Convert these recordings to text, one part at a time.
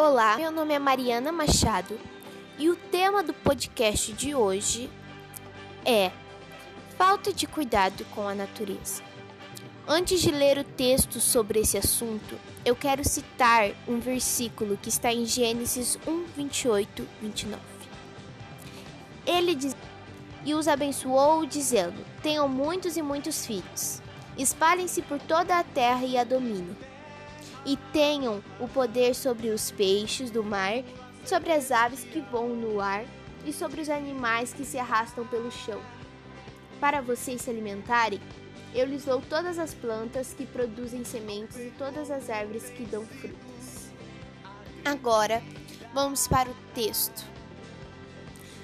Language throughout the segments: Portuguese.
Olá, meu nome é Mariana Machado e o tema do podcast de hoje é Falta de cuidado com a natureza. Antes de ler o texto sobre esse assunto, eu quero citar um versículo que está em Gênesis 1, 28, 29. Ele diz: E os abençoou, dizendo: Tenham muitos e muitos filhos, espalhem-se por toda a terra e a dominem e tenham o poder sobre os peixes do mar, sobre as aves que voam no ar e sobre os animais que se arrastam pelo chão. Para vocês se alimentarem, eu lhes dou todas as plantas que produzem sementes e todas as árvores que dão frutas. Agora, vamos para o texto.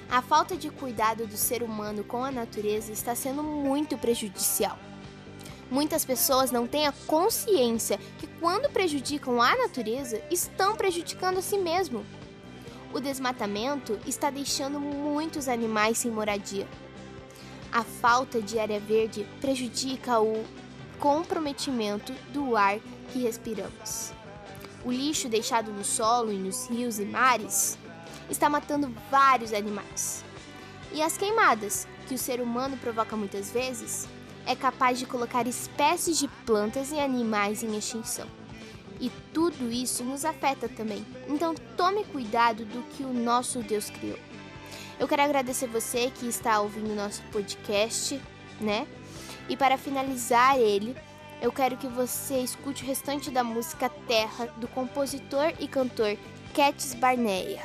A falta de cuidado do ser humano com a natureza está sendo muito prejudicial. Muitas pessoas não têm a consciência que, quando prejudicam a natureza, estão prejudicando a si mesmo. O desmatamento está deixando muitos animais sem moradia. A falta de área verde prejudica o comprometimento do ar que respiramos. O lixo deixado no solo e nos rios e mares está matando vários animais. E as queimadas, que o ser humano provoca muitas vezes, é capaz de colocar espécies de plantas e animais em extinção. E tudo isso nos afeta também. Então tome cuidado do que o nosso Deus criou. Eu quero agradecer você que está ouvindo o nosso podcast, né? E para finalizar ele, eu quero que você escute o restante da música Terra do compositor e cantor Cats Barneia.